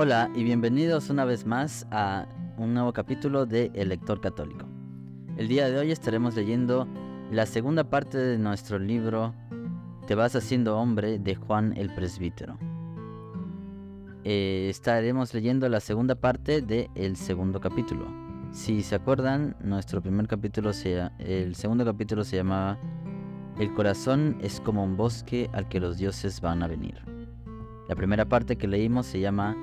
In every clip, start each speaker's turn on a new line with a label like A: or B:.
A: Hola y bienvenidos una vez más a un nuevo capítulo de El Lector Católico. El día de hoy estaremos leyendo la segunda parte de nuestro libro Te vas haciendo hombre de Juan el Presbítero. Eh, estaremos leyendo la segunda parte del segundo capítulo. Si se acuerdan, nuestro primer capítulo se, el segundo capítulo se llamaba El corazón es como un bosque al que los dioses van a venir. La primera parte que leímos se llama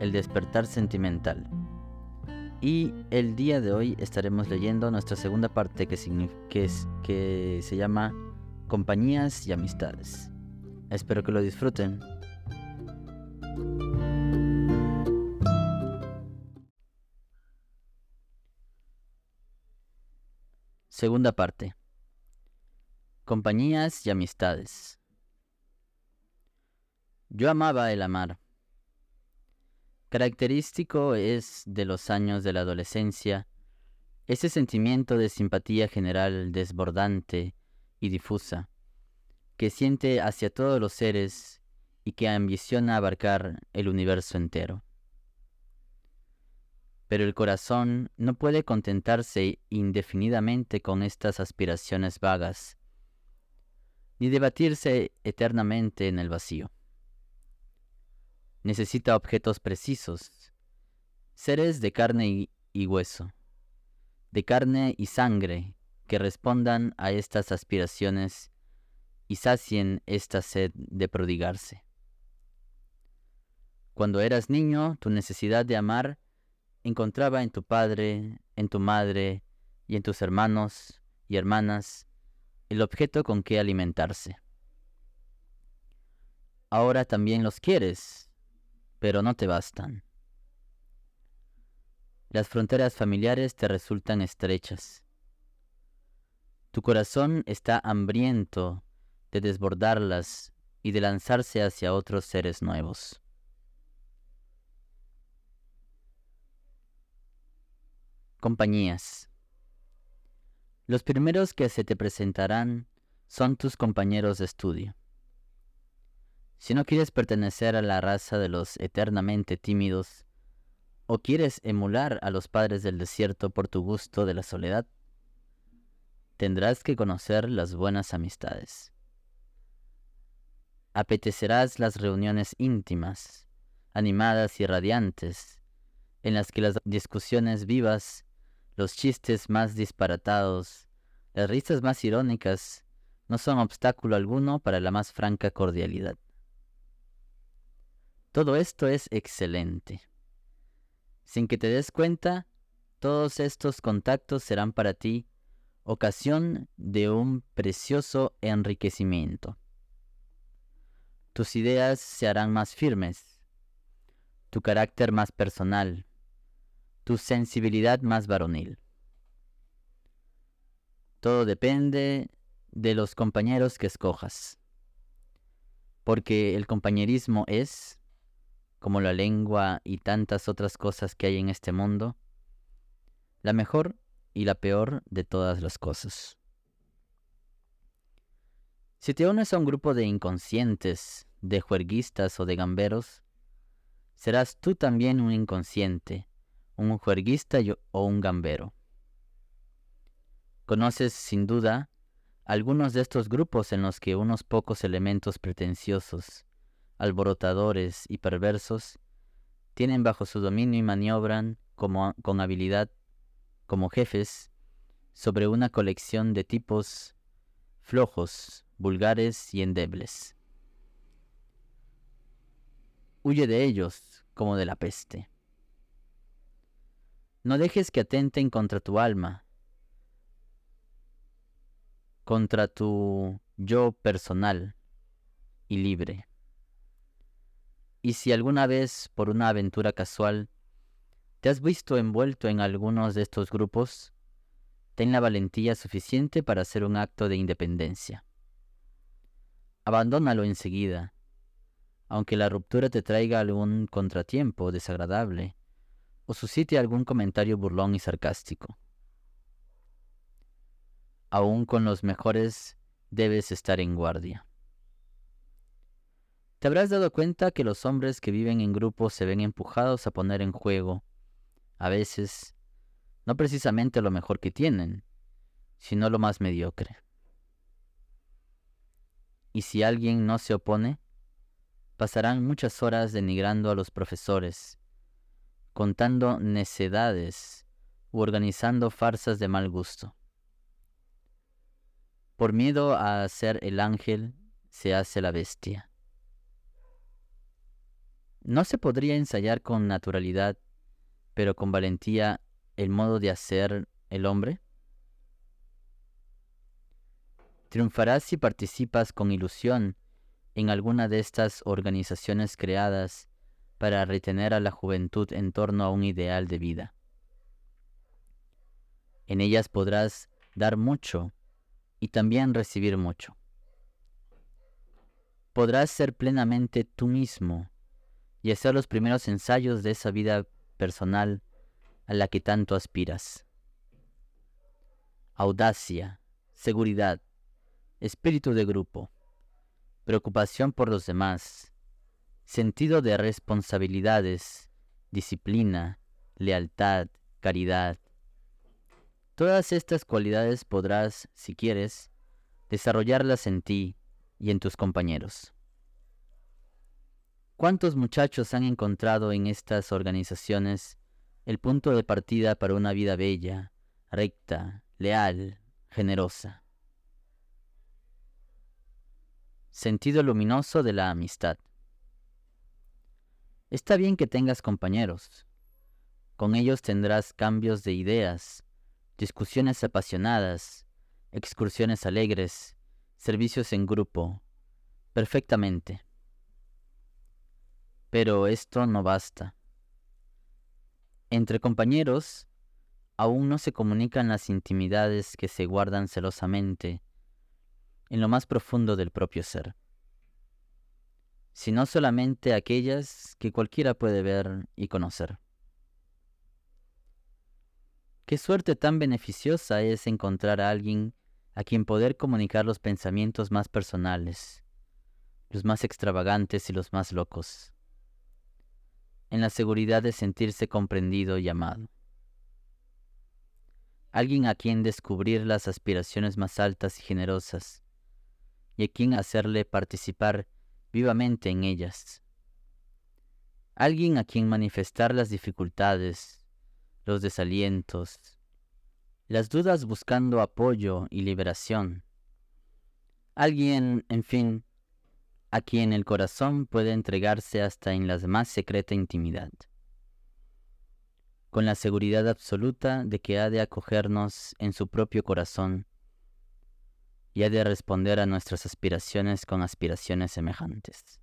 A: el despertar sentimental. Y el día de hoy estaremos leyendo nuestra segunda parte que, que, se llama Compañías y Amistades. Espero que lo disfruten. Segunda parte. Compañías y amistades. Yo amaba el amar Característico es de los años de la adolescencia ese sentimiento de simpatía general desbordante y difusa, que siente hacia todos los seres y que ambiciona abarcar el universo entero. Pero el corazón no puede contentarse indefinidamente con estas aspiraciones vagas, ni debatirse eternamente en el vacío necesita objetos precisos, seres de carne y, hueso, de carne y sangre que respondan a estas aspiraciones y sacien esta sed de prodigarse. Cuando eras niño, tu necesidad de amar encontraba en tu padre, en tu madre y en tus hermanos y hermanas el objeto con que alimentarse. Ahora también los quieres, pero no te bastan. Las fronteras familiares te resultan estrechas. Tu corazón está hambriento de desbordarlas y de lanzarse hacia otros seres nuevos. Compañías. Los primeros que se te presentarán son tus compañeros de estudio. Si no quieres pertenecer a la raza de los eternamente tímidos, o quieres emular a los padres del desierto por tu gusto de la soledad, tendrás que conocer las buenas amistades. Apetecerás las reuniones íntimas, animadas y radiantes, en las que las discusiones vivas, los chistes más disparatados, las risas más irónicas, no son obstáculo alguno para la más franca cordialidad. Todo esto es excelente. Sin que te des cuenta, todos estos contactos serán para ti ocasión de un precioso enriquecimiento. Tus ideas se harán más firmes, tu carácter más personal, tu sensibilidad más varonil. Todo depende de los compañeros que escojas, porque el compañerismo es, como la lengua y tantas otras cosas que hay en este mundo, la mejor y la peor de todas las cosas. Si te unes a un grupo de inconscientes, de juerguistas o de gamberos, serás tú también un inconsciente, un juerguista o un gambero. Conoces, sin duda, algunos de estos grupos en los que unos pocos elementos pretenciosos, alborotadores y perversos, tienen bajo su dominio y maniobran como, con habilidad como jefes sobre una colección de tipos flojos, vulgares y endebles. Huye de ellos como de la peste. No dejes que atenten contra tu alma, contra tu yo personal y libre. Y si alguna vez, por una aventura casual, te has visto envuelto en algunos de estos grupos, ten la valentía suficiente para hacer un acto de independencia. Abandónalo enseguida, aunque la ruptura te traiga algún contratiempo desagradable o suscite algún comentario burlón y sarcástico. Aún con los mejores debes estar en guardia. Te habrás dado cuenta que los hombres que viven en grupos se ven empujados a poner en juego, a veces, no precisamente lo mejor que tienen, sino lo más mediocre. Y si alguien no se opone, pasarán muchas horas denigrando a los profesores, contando necedades u organizando farsas de mal gusto. Por miedo a ser el ángel, se hace la bestia. ¿No se podría ensayar con naturalidad, pero con valentía, el modo de hacer el hombre? Triunfarás si participas con ilusión en alguna de estas organizaciones creadas para retener a la juventud en torno a un ideal de vida. En ellas podrás dar mucho y también recibir mucho. Podrás ser plenamente tú mismo y hacer los primeros ensayos de esa vida personal a la que tanto aspiras. Audacia, seguridad, espíritu de grupo, preocupación por los demás, sentido de responsabilidades, disciplina, lealtad, caridad, Todas estas cualidades podrás, si quieres, desarrollarlas en ti y en tus compañeros. ¿Cuántos muchachos han encontrado en estas organizaciones el punto de partida para una vida bella, recta, leal, generosa? Sentido luminoso de la amistad. Está bien que tengas compañeros. Con ellos tendrás cambios de ideas, discusiones apasionadas, excursiones alegres, servicios en grupo, perfectamente. Pero esto no basta. Entre compañeros, aún no se comunican las intimidades que se guardan celosamente en lo más profundo del propio ser, sino solamente aquellas que cualquiera puede ver y conocer. Qué suerte tan beneficiosa es encontrar a alguien a quien poder comunicar los pensamientos más personales, los más extravagantes y los más locos, en la seguridad de sentirse comprendido y amado. Alguien a quien descubrir las aspiraciones más altas y generosas, y a quien hacerle participar vivamente en ellas. Alguien a quien manifestar las dificultades, los desalientos, las dudas buscando apoyo y liberación. Alguien, en fin, a quien el corazón puede entregarse hasta en la más secreta intimidad, con la seguridad absoluta de que ha de acogernos en su propio corazón y ha de responder a nuestras aspiraciones con aspiraciones semejantes.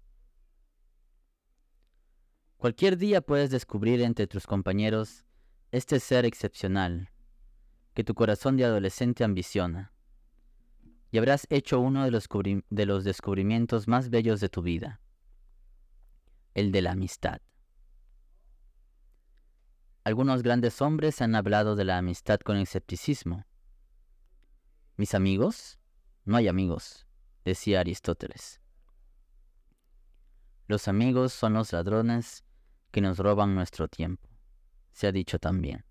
A: Cualquier día puedes descubrir entre tus compañeros este ser excepcional que tu corazón de adolescente ambiciona, y habrás hecho uno de los, de los descubrimientos más bellos de tu vida, el de la amistad. Algunos grandes hombres han hablado de la amistad con escepticismo. ¿Mis amigos? No hay amigos, decía Aristóteles. Los amigos son los ladrones que nos roban nuestro tiempo se ha dicho también.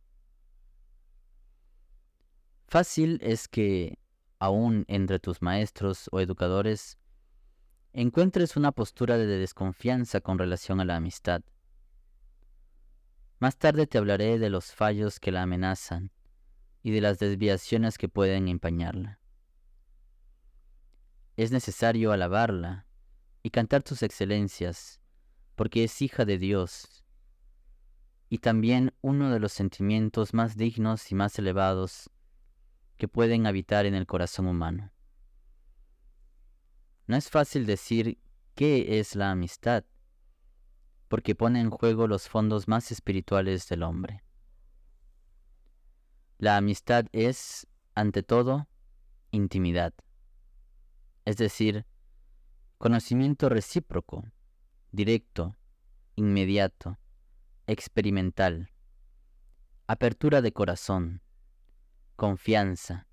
A: Fácil es que, aún entre tus maestros o educadores, encuentres una postura de desconfianza con relación a la amistad. Más tarde te hablaré de los fallos que la amenazan y de las desviaciones que pueden empañarla. Es necesario alabarla y cantar tus excelencias, porque es hija de Dios y también uno de los sentimientos más dignos y más elevados que pueden habitar en el corazón humano. No es fácil decir qué es la amistad, porque pone en juego los fondos más espirituales del hombre. La amistad es, ante todo, intimidad, es decir, conocimiento recíproco, directo, inmediato, experimental, apertura de corazón, confianza,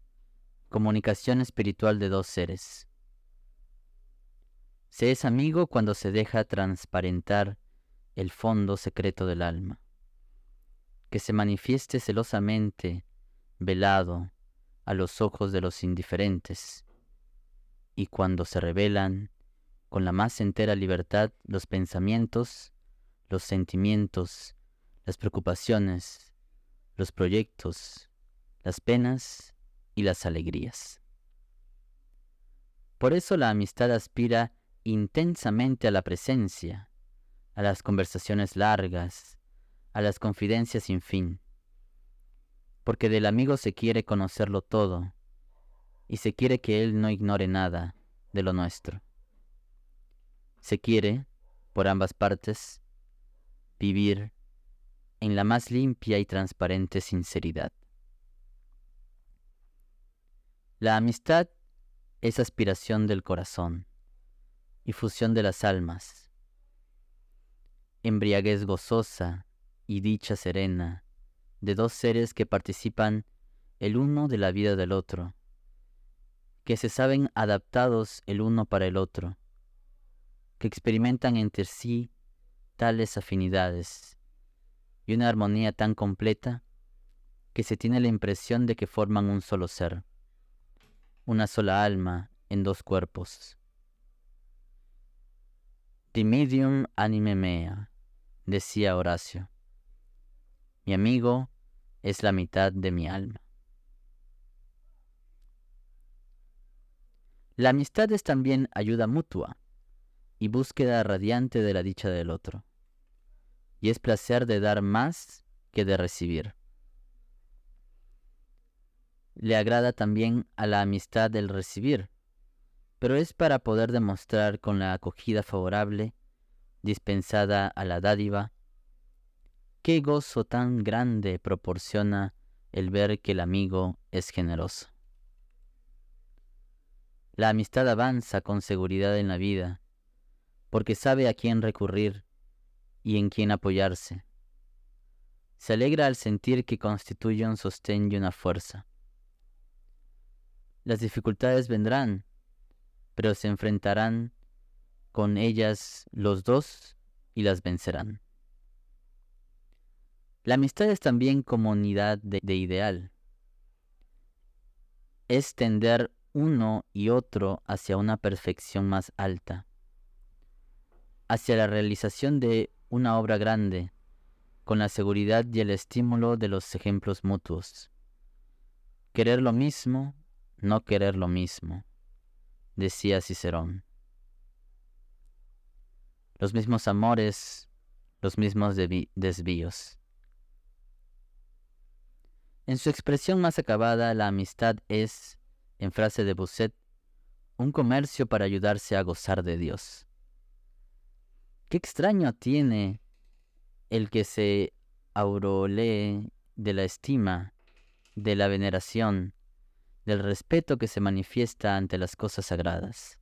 A: comunicación espiritual de dos seres. Se es amigo cuando se deja transparentar el fondo secreto del alma, que se manifieste celosamente, velado, a los ojos de los indiferentes, y cuando se revelan con la más entera libertad los pensamientos, los sentimientos, las preocupaciones, los proyectos, las penas y las alegrías. Por eso la amistad aspira intensamente a la presencia, a las conversaciones largas, a las confidencias sin fin, porque del amigo se quiere conocerlo todo, y se quiere que él no ignore nada de lo nuestro. Se quiere, por ambas partes, vivir en la más limpia y transparente sinceridad. La amistad es aspiración del corazón y fusión de las almas, embriaguez gozosa y dicha serena de dos seres que participan el uno de la vida del otro, que se saben adaptados el uno para el otro, que experimentan entre sí tales afinidades y una armonía tan completa que se tiene la impresión de que forman un solo ser, una sola alma en dos cuerpos. Dimidium anime mea, decía Horacio. Mi amigo es la mitad de mi alma. La amistad es también ayuda mutua y búsqueda radiante de la dicha del otro, y es placer de dar más que de recibir. Le agrada también a la amistad el recibir, pero es para poder demostrar con la acogida favorable dispensada a la dádiva Qué gozo tan grande proporciona el ver que el amigo es generoso. La amistad avanza con seguridad en la vida, porque sabe a quién recurrir y en quién apoyarse. Se alegra al sentir que constituye un sostén y una fuerza. Las dificultades vendrán, pero se enfrentarán con ellas los dos y las vencerán. La amistad es también comunidad de, de ideal. Es tender uno y otro hacia una perfección más alta, hacia la realización de una obra grande, con la seguridad y el estímulo de los ejemplos mutuos. Querer lo mismo, no querer lo mismo, decía Cicerón. Los mismos amores, los mismos desvíos. En su expresión más acabada, la amistad es, en frase de Busset, un comercio para ayudarse a gozar de Dios. Qué extraño tiene el que se aurolee de la estima, de la veneración, del respeto que se manifiesta ante las cosas sagradas.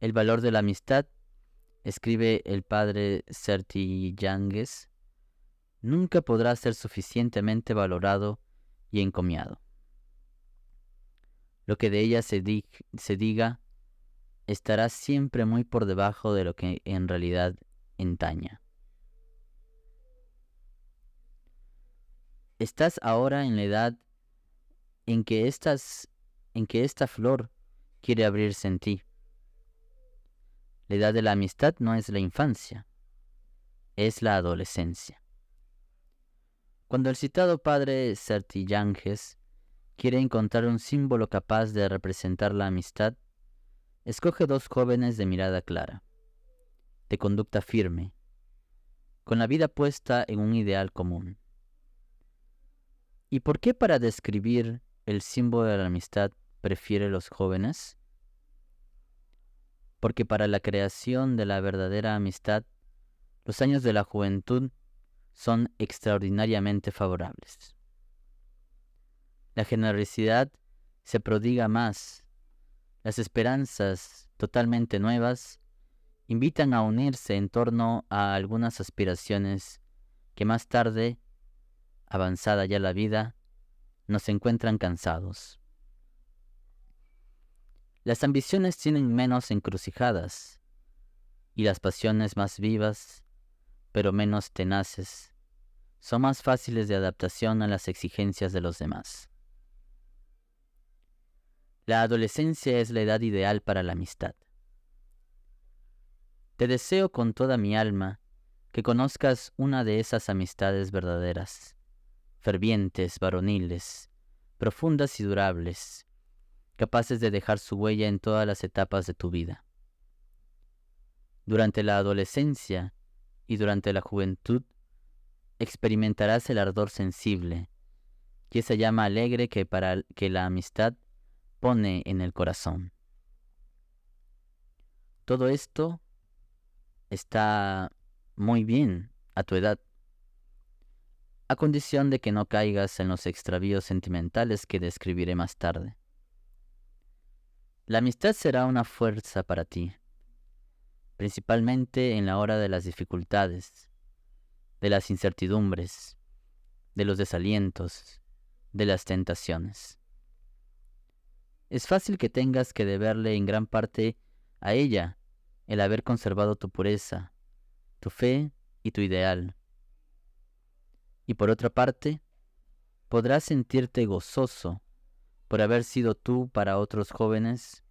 A: El valor de la amistad, escribe el padre Yangues, nunca podrá ser suficientemente valorado y encomiado. Lo que de ella se, se diga estará siempre muy por debajo de lo que en realidad entaña. Estás ahora en la edad en que, estas, en que esta flor quiere abrirse en ti. La edad de la amistad no es la infancia, es la adolescencia. Cuando el citado padre Sertillanges quiere encontrar un símbolo capaz de representar la amistad, escoge dos jóvenes de mirada clara, de conducta firme, con la vida puesta en un ideal común. ¿Y por qué para describir el símbolo de la amistad prefiere los jóvenes? Porque para la creación de la verdadera amistad, los años de la juventud son extraordinariamente favorables. La generosidad se prodiga más, las esperanzas totalmente nuevas invitan a unirse en torno a algunas aspiraciones que más tarde, avanzada ya la vida, nos encuentran cansados. Las ambiciones tienen menos encrucijadas y las pasiones más vivas, pero menos tenaces, son más fáciles de adaptación a las exigencias de los demás. La adolescencia es la edad ideal para la amistad. Te deseo con toda mi alma que conozcas una de esas amistades verdaderas, fervientes, varoniles, profundas y durables, capaces de dejar su huella en todas las etapas de tu vida. Durante la adolescencia y durante la juventud experimentarás el ardor sensible y esa llama alegre que para que la amistad pone en el corazón. Todo esto está muy bien a tu edad, a condición de que no caigas en los extravíos sentimentales que describiré más tarde. La amistad será una fuerza para ti, principalmente en la hora de las dificultades, de las incertidumbres, de los desalientos, de las tentaciones. Es fácil que tengas que deberle en gran parte a ella el haber conservado tu pureza, tu fe y tu ideal. Y por otra parte, podrás sentirte gozoso por haber sido tú para otros jóvenes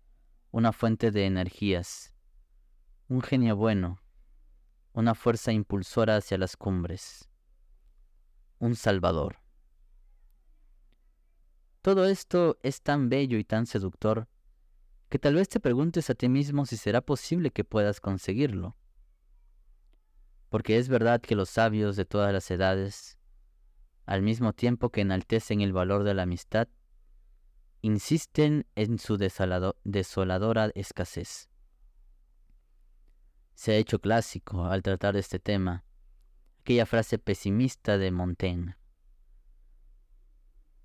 A: una fuente de energías, un genio bueno, una fuerza impulsora hacia las cumbres, un salvador. Todo esto es tan bello y tan seductor que tal vez te preguntes a ti mismo si será posible que puedas conseguirlo. Porque es verdad que los sabios de todas las edades, al mismo tiempo que enaltecen el valor de la amistad, insisten en su desoladora escasez se ha hecho clásico al tratar este tema, aquella frase pesimista de Montaigne.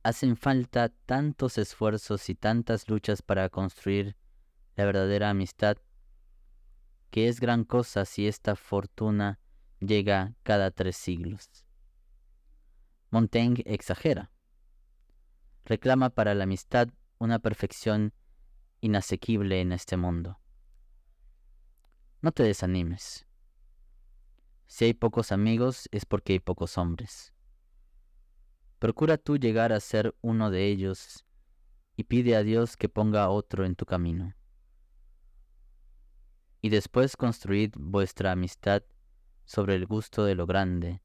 A: Hacen falta tantos esfuerzos y tantas luchas para construir la verdadera amistad, que es gran cosa si esta fortuna llega cada tres siglos. Montaigne exagera. Reclama para la amistad una perfección inasequible en este mundo. No te desanimes. Si hay pocos amigos es porque hay pocos hombres. Procura tú llegar a ser uno de ellos y pide a Dios que ponga otro en tu camino. Y después construid vuestra amistad sobre el gusto de lo grande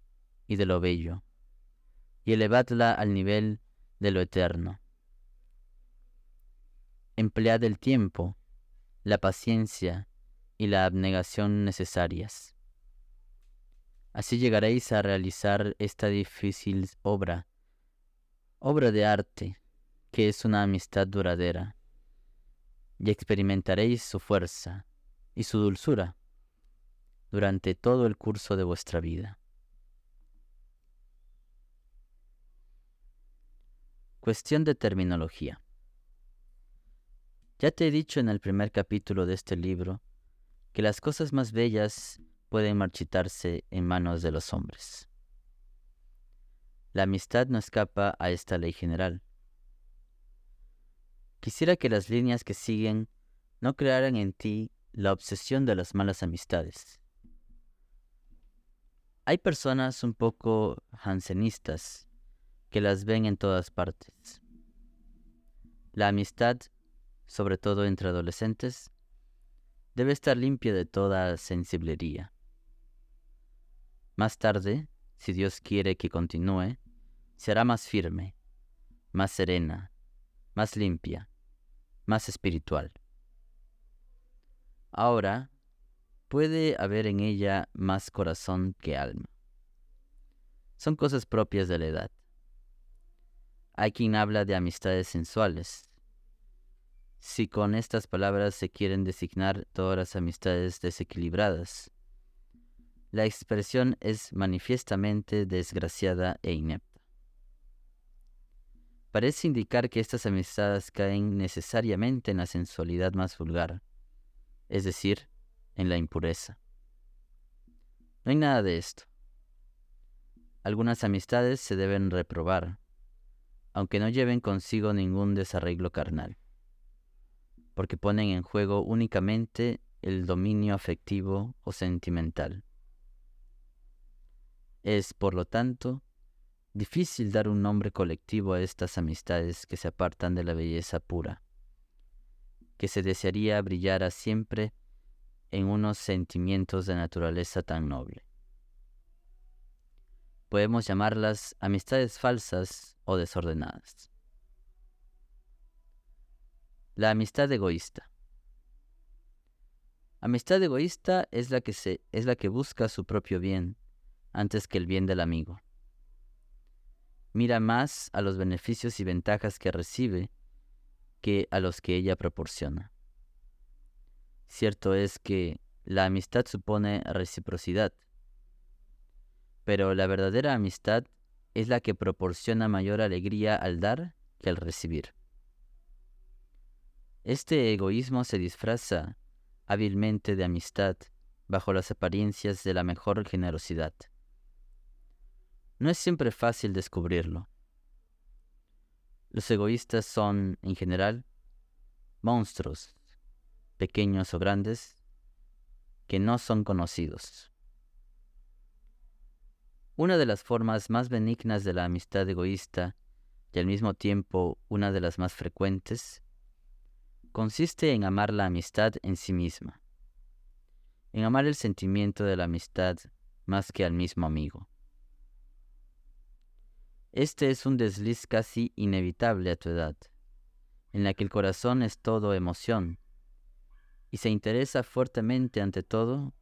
A: y de lo bello, y elevadla al nivel de lo eterno. Emplead el tiempo, la paciencia y la abnegación necesarias. Así llegaréis a realizar esta difícil obra, obra de arte, que es una amistad duradera, y experimentaréis su fuerza y su dulzura durante todo el curso de vuestra vida. Cuestión de terminología. Ya te he dicho en el primer capítulo de este libro que las cosas más bellas pueden marchitarse en manos de los hombres. La amistad no escapa a esta ley general. Quisiera que las líneas que siguen no crearan en ti la obsesión de las malas amistades. Hay personas un poco jansenistas que las ven en todas partes. La amistad, sobre todo entre adolescentes, debe estar limpia de toda sensiblería. Más tarde, si Dios quiere que continúe, será más firme, más serena, más limpia, más espiritual. Ahora, puede haber en ella más corazón que alma. Son cosas propias de la edad. Hay quien habla de amistades sensuales, si con estas palabras se quieren designar todas las amistades desequilibradas. La expresión es manifiestamente desgraciada e inepta. Parece indicar que estas amistades caen necesariamente en la sensualidad más vulgar, es decir, en la impureza. No hay nada de esto. Algunas amistades se deben reprobar, aunque no lleven consigo ningún desarreglo carnal porque ponen en juego únicamente el dominio afectivo o sentimental. Es, por lo tanto, difícil dar un nombre colectivo a estas amistades que se apartan de la belleza pura, que se desearía brillara siempre en unos sentimientos de naturaleza tan noble. Podemos llamarlas amistades falsas o desordenadas. La amistad egoísta. Amistad egoísta es la que es la que busca su propio bien antes que el bien del amigo. Mira más a los beneficios y ventajas que recibe que a los que ella proporciona. Cierto es que la amistad supone reciprocidad, pero la verdadera amistad es la que proporciona mayor alegría al dar que al recibir. Este egoísmo se disfraza hábilmente de amistad bajo las apariencias de la mejor generosidad. No es siempre fácil descubrirlo. Los egoístas son, en general, monstruos, pequeños o grandes, que no son conocidos. Una de las formas más benignas de la amistad egoísta y al mismo tiempo una de las más frecuentes consiste en amar la amistad en sí misma, en amar el sentimiento de la amistad más que al mismo amigo. Este es un desliz casi inevitable a tu edad, en la que el corazón es todo emoción y se interesa fuertemente ante todo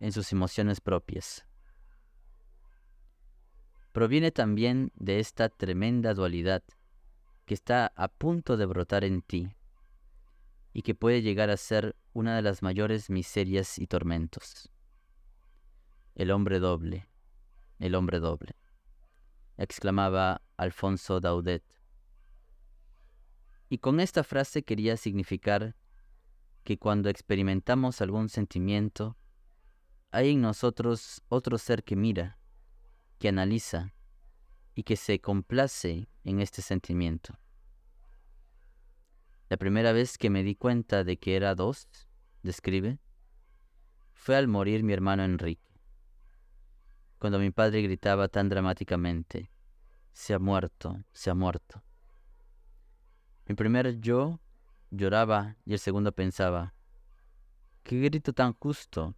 A: en sus emociones propias. Proviene también de esta tremenda dualidad que está a punto de brotar en ti y que puede llegar a ser una de las mayores miserias y tormentos. El hombre doble, el hombre doble, exclamaba Alfonso Daudet. Y con esta frase quería significar que cuando experimentamos algún sentimiento, hay en nosotros otro ser que mira, que analiza y que se complace en este sentimiento. La primera vez que me di cuenta de que era dos, describe, fue al morir mi hermano Enrique, cuando mi padre gritaba tan dramáticamente, se ha muerto, se ha muerto. Mi primer yo lloraba y el segundo pensaba, qué grito tan justo,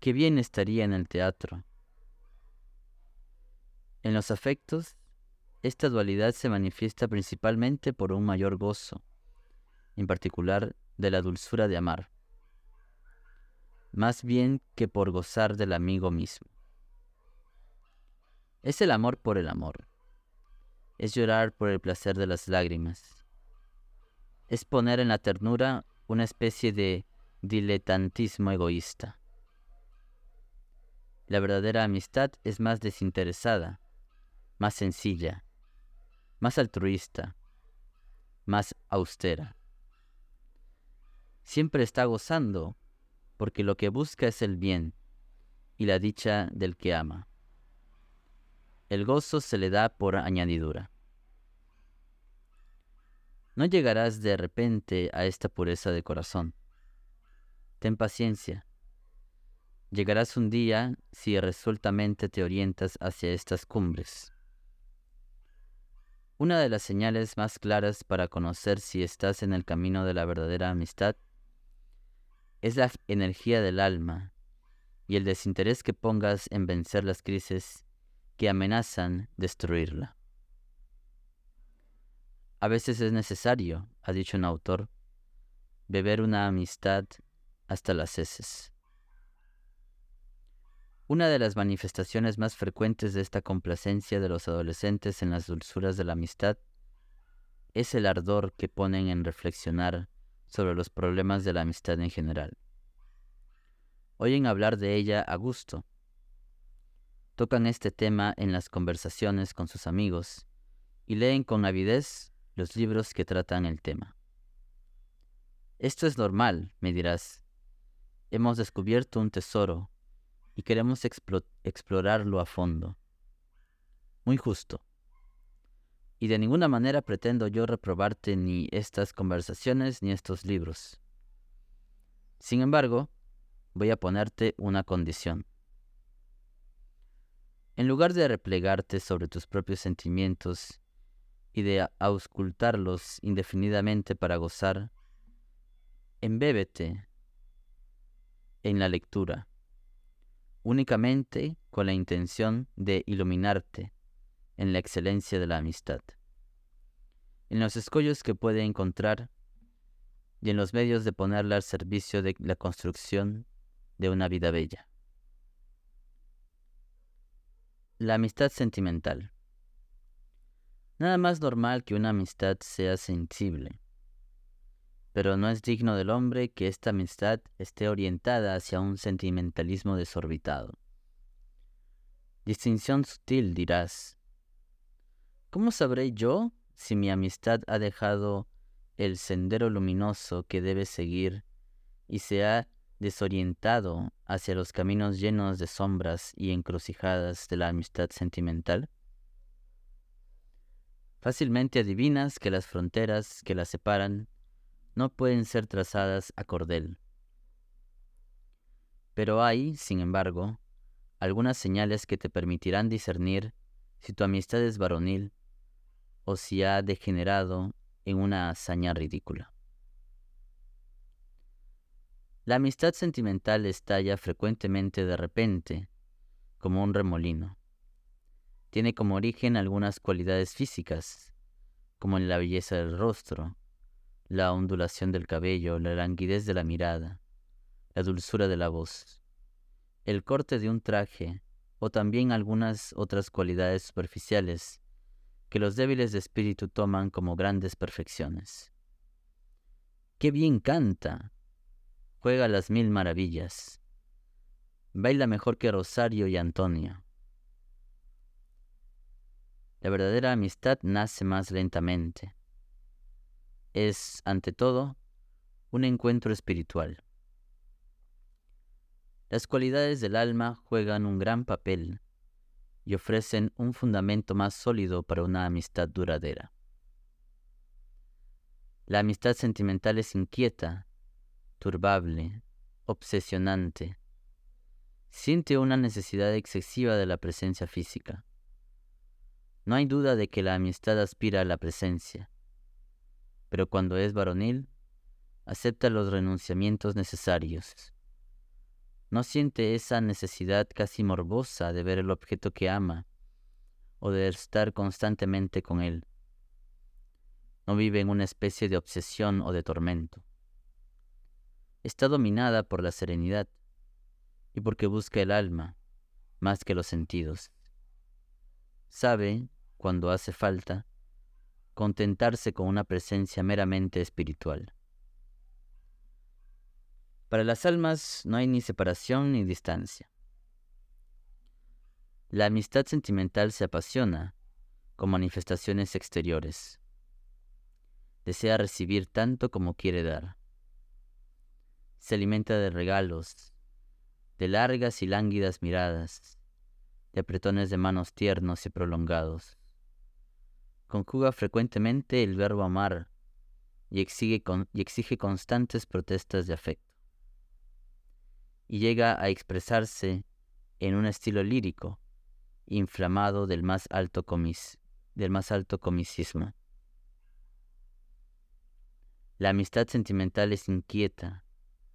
A: qué bien estaría en el teatro. En los afectos, esta dualidad se manifiesta principalmente por un mayor gozo en particular de la dulzura de amar, más bien que por gozar del amigo mismo. Es el amor por el amor, es llorar por el placer de las lágrimas, es poner en la ternura una especie de diletantismo egoísta. La verdadera amistad es más desinteresada, más sencilla, más altruista, más austera siempre está gozando, porque lo que busca es el bien y la dicha del que ama. El gozo se le da por añadidura. No llegarás de repente a esta pureza de corazón. Ten paciencia. Llegarás un día si resueltamente te orientas hacia estas cumbres. Una de las señales más claras para conocer si estás en el camino de la verdadera amistad es la energía del alma y el desinterés que pongas en vencer las crisis que amenazan destruirla. A veces es necesario, ha dicho un autor, beber una amistad hasta las heces. Una de las manifestaciones más frecuentes de esta complacencia de los adolescentes en las dulzuras de la amistad es el ardor que ponen en reflexionar sobre los problemas de la amistad en general. Oyen hablar de ella a gusto. Tocan este tema en las conversaciones con sus amigos y leen con avidez los libros que tratan el tema. Esto es normal, me dirás. Hemos descubierto un tesoro y queremos explorarlo a fondo. Muy justo. y de ninguna manera pretendo yo reprobarte ni estas conversaciones ni estos libros. Sin embargo, voy a ponerte una condición. En lugar de replegarte sobre tus propios sentimientos y de auscultarlos indefinidamente para gozar, embébete en la lectura, únicamente con la intención de iluminarte en la excelencia de la amistad, en los escollos que puede encontrar y en los medios de ponerla al servicio de la construcción de una vida bella. La amistad sentimental. Nada más normal que una amistad sea sensible, pero no es digno del hombre que esta amistad esté orientada hacia un sentimentalismo desorbitado. Distinción sutil, dirás. ¿Cómo sabré yo si mi amistad ha dejado el sendero luminoso que debe seguir y se ha desorientado hacia los caminos llenos de sombras y encrucijadas de la amistad sentimental? Fácilmente adivinas que las fronteras que la separan no pueden ser trazadas a cordel. Pero hay, sin embargo, algunas señales que te permitirán discernir si tu amistad es varonil o si ha degenerado en una hazaña ridícula. La amistad sentimental estalla frecuentemente de repente, como un remolino. Tiene como origen algunas cualidades físicas, como la belleza del rostro, la ondulación del cabello, la languidez de la mirada, la dulzura de la voz, el corte de un traje o también algunas otras cualidades superficiales que los débiles de espíritu toman como grandes perfecciones. ¡Qué bien canta! juega las mil maravillas. Baila mejor que Rosario y Antonio. La verdadera amistad nace más lentamente. Es, ante todo, un encuentro espiritual. Las cualidades del alma juegan un gran papel y ofrecen un fundamento más sólido para una amistad duradera. La amistad sentimental es inquieta turbable, obsesionante. Siente una necesidad excesiva de la presencia física. No hay duda de que la amistad aspira a la presencia, pero cuando es varonil, acepta los renunciamientos necesarios. No siente esa necesidad casi morbosa de ver el objeto que ama o de estar constantemente con él. No vive en una especie de obsesión o de tormento está dominada por la serenidad y porque busca el alma más que los sentidos. Sabe, cuando hace falta, contentarse con una presencia meramente espiritual. Para las almas no hay ni separación ni distancia. La amistad sentimental se apasiona con manifestaciones exteriores. Desea recibir tanto como quiere dar se alimenta de regalos, de largas y lánguidas miradas, de apretones de manos tiernos y prolongados. Conjuga frecuentemente el verbo amar y exige, y exige constantes protestas de afecto. Y llega a expresarse en un estilo lírico, inflamado del más alto, comis, del más alto comicismo. La amistad sentimental es inquieta,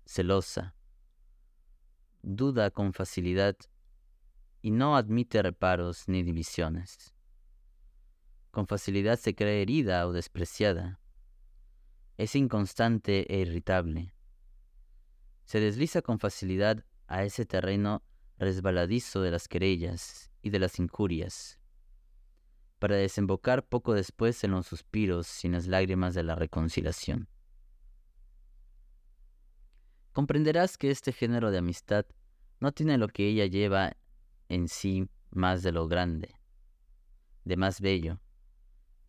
A: celosa, duda con facilidad y no admite reparos ni divisiones. Con facilidad se cree herida o despreciada. Es inconstante e irritable. Se desliza con facilidad a ese terreno resbaladizo de las querellas y de las injurias, para desembocar poco después en los suspiros y las lágrimas de la reconciliación. comprenderás que este género de amistad no tiene lo que ella lleva en sí más de lo grande, de más bello,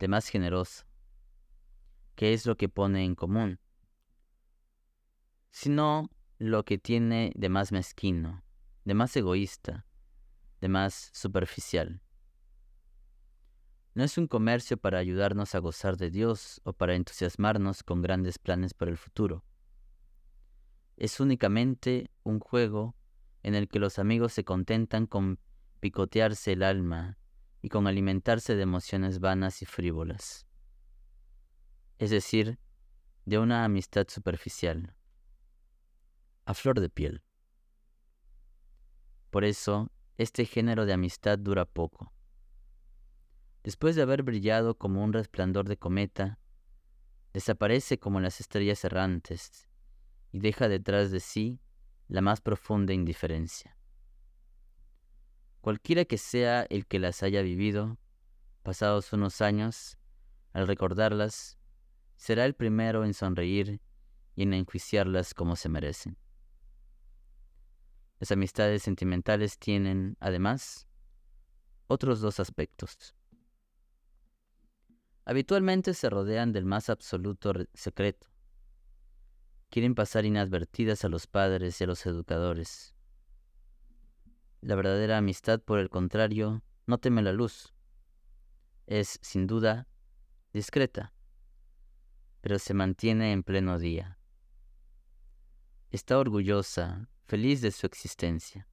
A: de más generoso, que es lo que pone en común, sino lo que tiene de más mezquino, de más egoísta, de más superficial. No es un comercio para ayudarnos a gozar de Dios o para entusiasmarnos con grandes planes para el futuro. Es únicamente un juego en el que los amigos se contentan con picotearse el alma y con alimentarse de emociones vanas y frívolas. Es decir, de una amistad superficial, a flor de piel. Por eso, este género de amistad dura poco. Después de haber brillado como un resplandor de cometa, desaparece como las estrellas errantes y deja detrás de sí la más profunda indiferencia. Cualquiera que sea el que las haya vivido, pasados unos años, al recordarlas, será el primero en sonreír y en enjuiciarlas como se merecen. Las amistades sentimentales tienen, además, otros dos aspectos. Habitualmente se rodean del más absoluto secreto. Quieren pasar inadvertidas a los padres y a los educadores. La verdadera amistad, por el contrario, no teme la luz. Es, sin duda, discreta, pero se mantiene en pleno día. Está orgullosa, feliz de su existencia.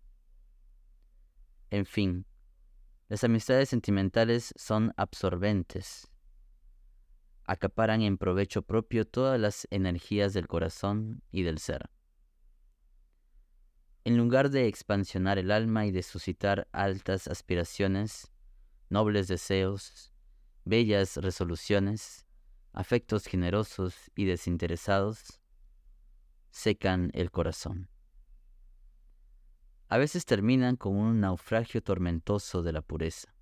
A: En fin, las amistades sentimentales son absorbentes, acaparan en provecho propio todas las energías del corazón y del ser. En lugar de expansionar el alma y de suscitar altas aspiraciones, nobles deseos, bellas resoluciones, afectos generosos y desinteresados, secan el corazón. A veces terminan con un naufragio tormentoso de la pureza.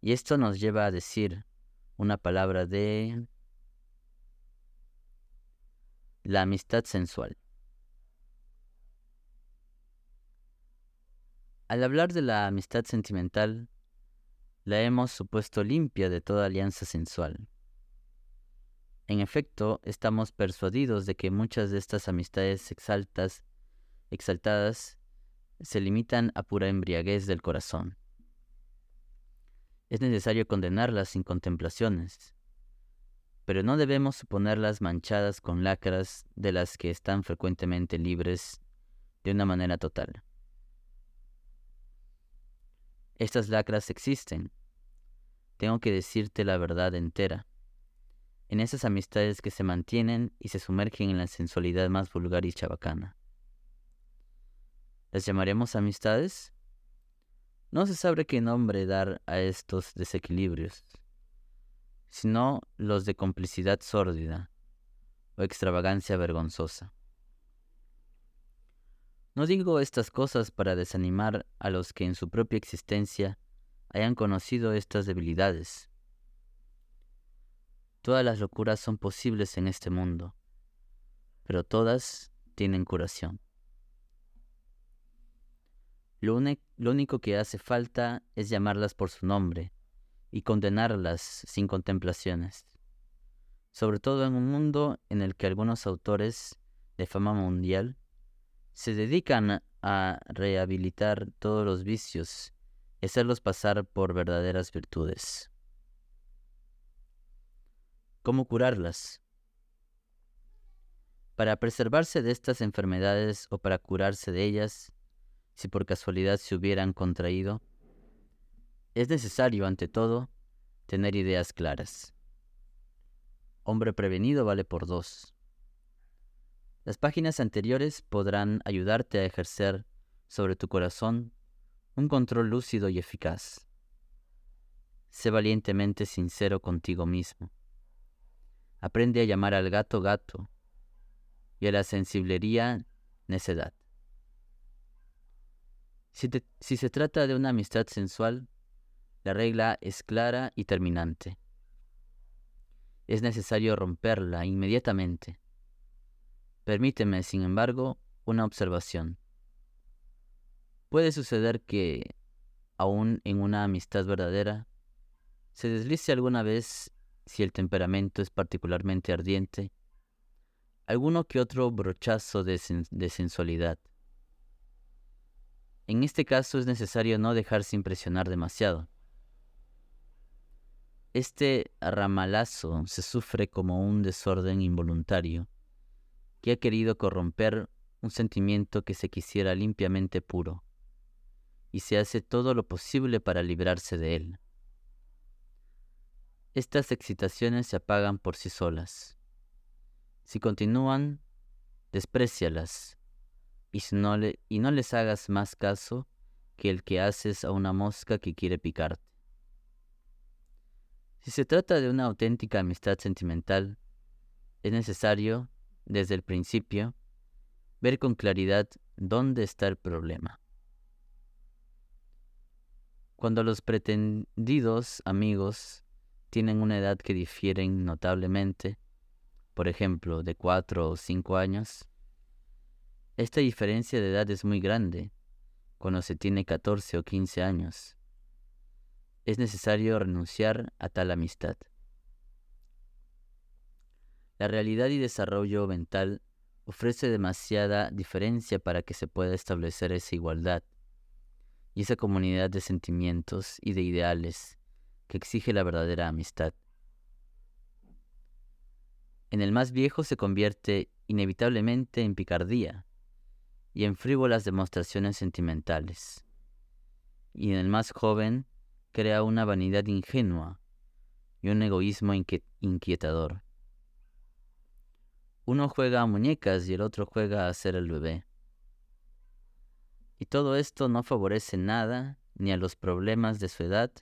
A: Y esto nos lleva a decir, una palabra de la amistad sensual. Al hablar de la amistad sentimental, la hemos supuesto limpia de toda alianza sensual. En efecto, estamos persuadidos de que muchas de estas amistades exaltas, exaltadas se limitan a pura embriaguez del corazón es necesario condenarlas sin contemplaciones, pero no debemos suponerlas manchadas con lacras de las que están frecuentemente libres de una manera total. Estas lacras existen. Tengo que decirte la verdad entera. En esas amistades que se mantienen y se sumergen en la sensualidad más vulgar y chabacana. ¿Las llamaremos amistades? No se sabe qué nombre dar a estos desequilibrios, sino los de complicidad sórdida o extravagancia vergonzosa. No digo estas cosas para desanimar a los que en su propia existencia hayan conocido estas debilidades. Todas las locuras son posibles en este mundo, pero todas tienen curación. Lo, único que hace falta es llamarlas por su nombre y condenarlas sin contemplaciones, sobre todo en un mundo en el que algunos autores de fama mundial se dedican a rehabilitar todos los vicios y hacerlos pasar por verdaderas virtudes. ¿Cómo curarlas? Para preservarse de estas enfermedades o para curarse de ellas, si por casualidad se hubieran contraído, es necesario, ante todo, tener ideas claras. Hombre prevenido vale por dos. Las páginas anteriores podrán ayudarte a ejercer sobre tu corazón un control lúcido y eficaz. Sé valientemente sincero contigo mismo. Aprende a llamar al gato gato y a la sensiblería necedad. Si, se trata de una amistad sensual, la regla es clara y terminante. Es necesario romperla inmediatamente. Permíteme, sin embargo, una observación. Puede suceder que, aun en una amistad verdadera, se deslice alguna vez, si el temperamento es particularmente ardiente, alguno que otro brochazo de sensualidad en este caso es necesario no dejarse impresionar demasiado. Este ramalazo se sufre como un desorden involuntario que ha querido corromper un sentimiento que se quisiera limpiamente puro, y se hace todo lo posible para librarse de él. Estas excitaciones se apagan por sí solas. Si continúan, desprecialas, y, no y no les hagas más caso que el que haces a una mosca que quiere picarte. Si se trata de una auténtica amistad sentimental, es necesario, desde el principio, ver con claridad dónde está el problema. Cuando los pretendidos amigos tienen una edad que difieren notablemente, por ejemplo, de cuatro o cinco años, esta diferencia de edad es muy grande cuando se tiene 14 o 15 años. Es necesario renunciar a tal amistad. La realidad y desarrollo mental ofrece demasiada diferencia para que se pueda establecer esa igualdad y esa comunidad de sentimientos y de ideales que exige la verdadera amistad. En el más viejo se convierte inevitablemente en picardía y en frívolas demostraciones sentimentales, y en el más joven crea una vanidad ingenua y un egoísmo inquietador. Uno juega a muñecas y el otro juega a ser el bebé. Y todo esto no favorece nada ni a los problemas de su edad,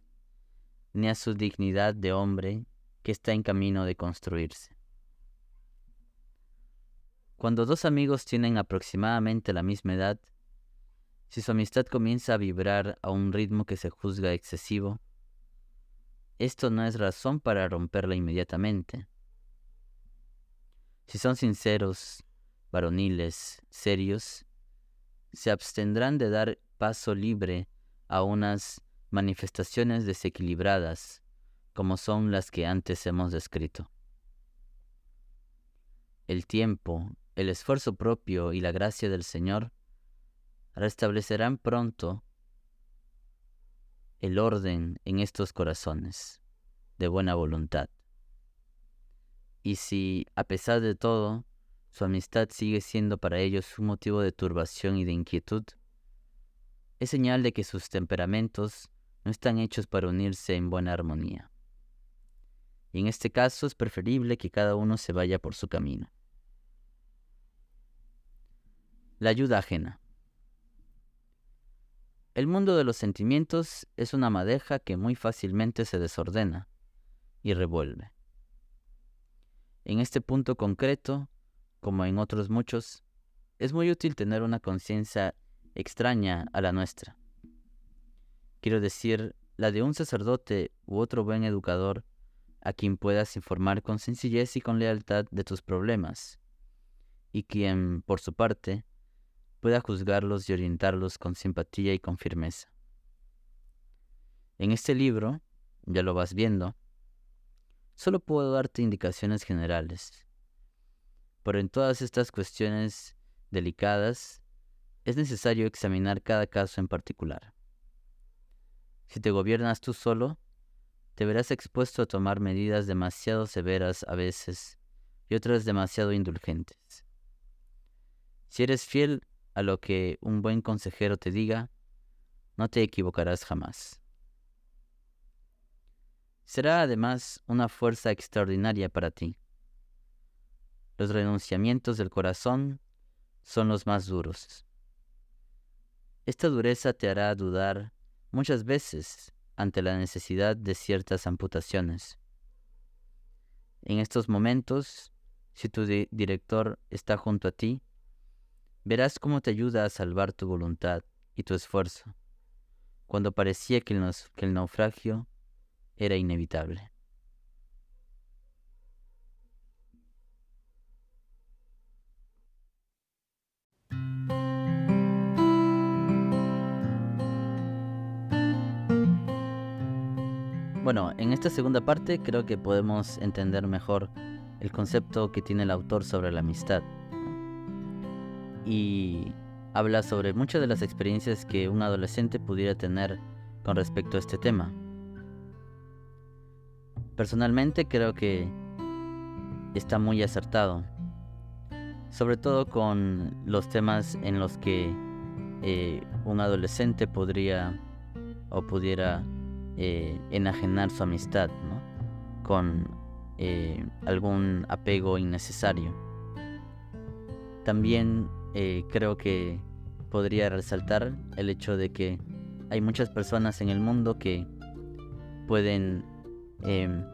A: ni a su dignidad de hombre que está en camino de construirse. Cuando dos amigos tienen aproximadamente la misma edad, si su amistad comienza a vibrar a un ritmo que se juzga excesivo, esto no es razón para romperla inmediatamente. Si son sinceros, varoniles, serios, se abstendrán de dar paso libre a unas manifestaciones desequilibradas como son las que antes hemos descrito. El tiempo, el esfuerzo propio y la gracia del Señor restablecerán pronto el orden en estos corazones de buena voluntad. Y si, a pesar de todo, su amistad sigue siendo para ellos un motivo de turbación y de inquietud, es señal de que sus temperamentos no están hechos para unirse en buena armonía. Y en este caso es preferible que cada uno se vaya por su camino. La ayuda ajena. El mundo de los sentimientos es una madeja que muy fácilmente se desordena y revuelve. En este punto concreto, como en otros muchos, es muy útil tener una conciencia extraña a la nuestra. Quiero decir, la de un sacerdote u otro buen educador a quien puedas informar con sencillez y con lealtad de tus problemas, y quien, por su parte, pueda juzgarlos y orientarlos con simpatía y con firmeza. En este libro, ya lo vas viendo, Solo puedo darte indicaciones generales. Pero en todas estas cuestiones delicadas es necesario examinar cada caso en particular. Si te gobiernas tú solo, te verás expuesto a tomar medidas demasiado severas a veces y otras demasiado indulgentes. Si eres fiel a lo que un buen consejero te diga, no te equivocarás jamás. Será además una fuerza extraordinaria para ti. Los renunciamientos del corazón son los más duros. Esta dureza te hará dudar muchas veces ante la necesidad de ciertas amputaciones. En estos momentos, si tu director está junto a ti, verás cómo te ayuda a salvar tu voluntad y tu esfuerzo, cuando parecía que el naufragio era inevitable. Bueno, en esta segunda parte creo que podemos entender mejor el concepto que tiene el autor sobre la amistad. Y habla sobre muchas de las experiencias que un adolescente pudiera tener con respecto a este tema. Personalmente creo que está muy acertado, sobre todo con los temas en los que eh, un adolescente podría o pudiera eh, enajenar su amistad con eh, algún apego innecesario. También creo que podría resaltar el hecho de que hay muchas personas en el mundo que pueden em,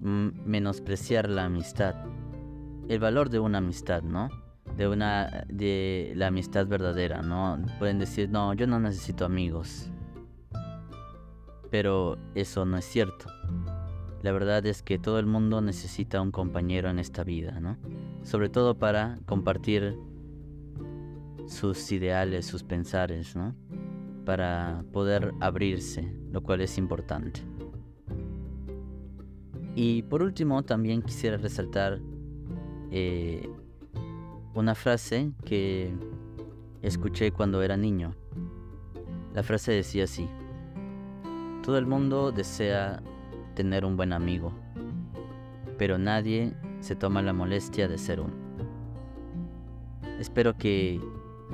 A: menospreciar la amistad, el valor de una amistad, ¿no? De una de la amistad verdadera, ¿no? Pueden decir, "No, yo no necesito amigos." Pero eso no es cierto. La verdad es que todo el mundo necesita un compañero en esta vida, ¿no? Sobre todo para compartir sus ideales, sus pensares, ¿no? Para poder abrirse, lo cual es importante. Y por último, también quisiera resaltar eh, una frase que escuché cuando era niño. La frase decía así, todo el mundo desea tener un buen amigo, pero nadie se toma la molestia de ser uno. Espero que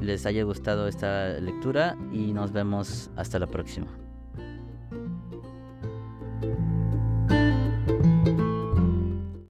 A: les haya gustado esta lectura y nos vemos hasta la próxima.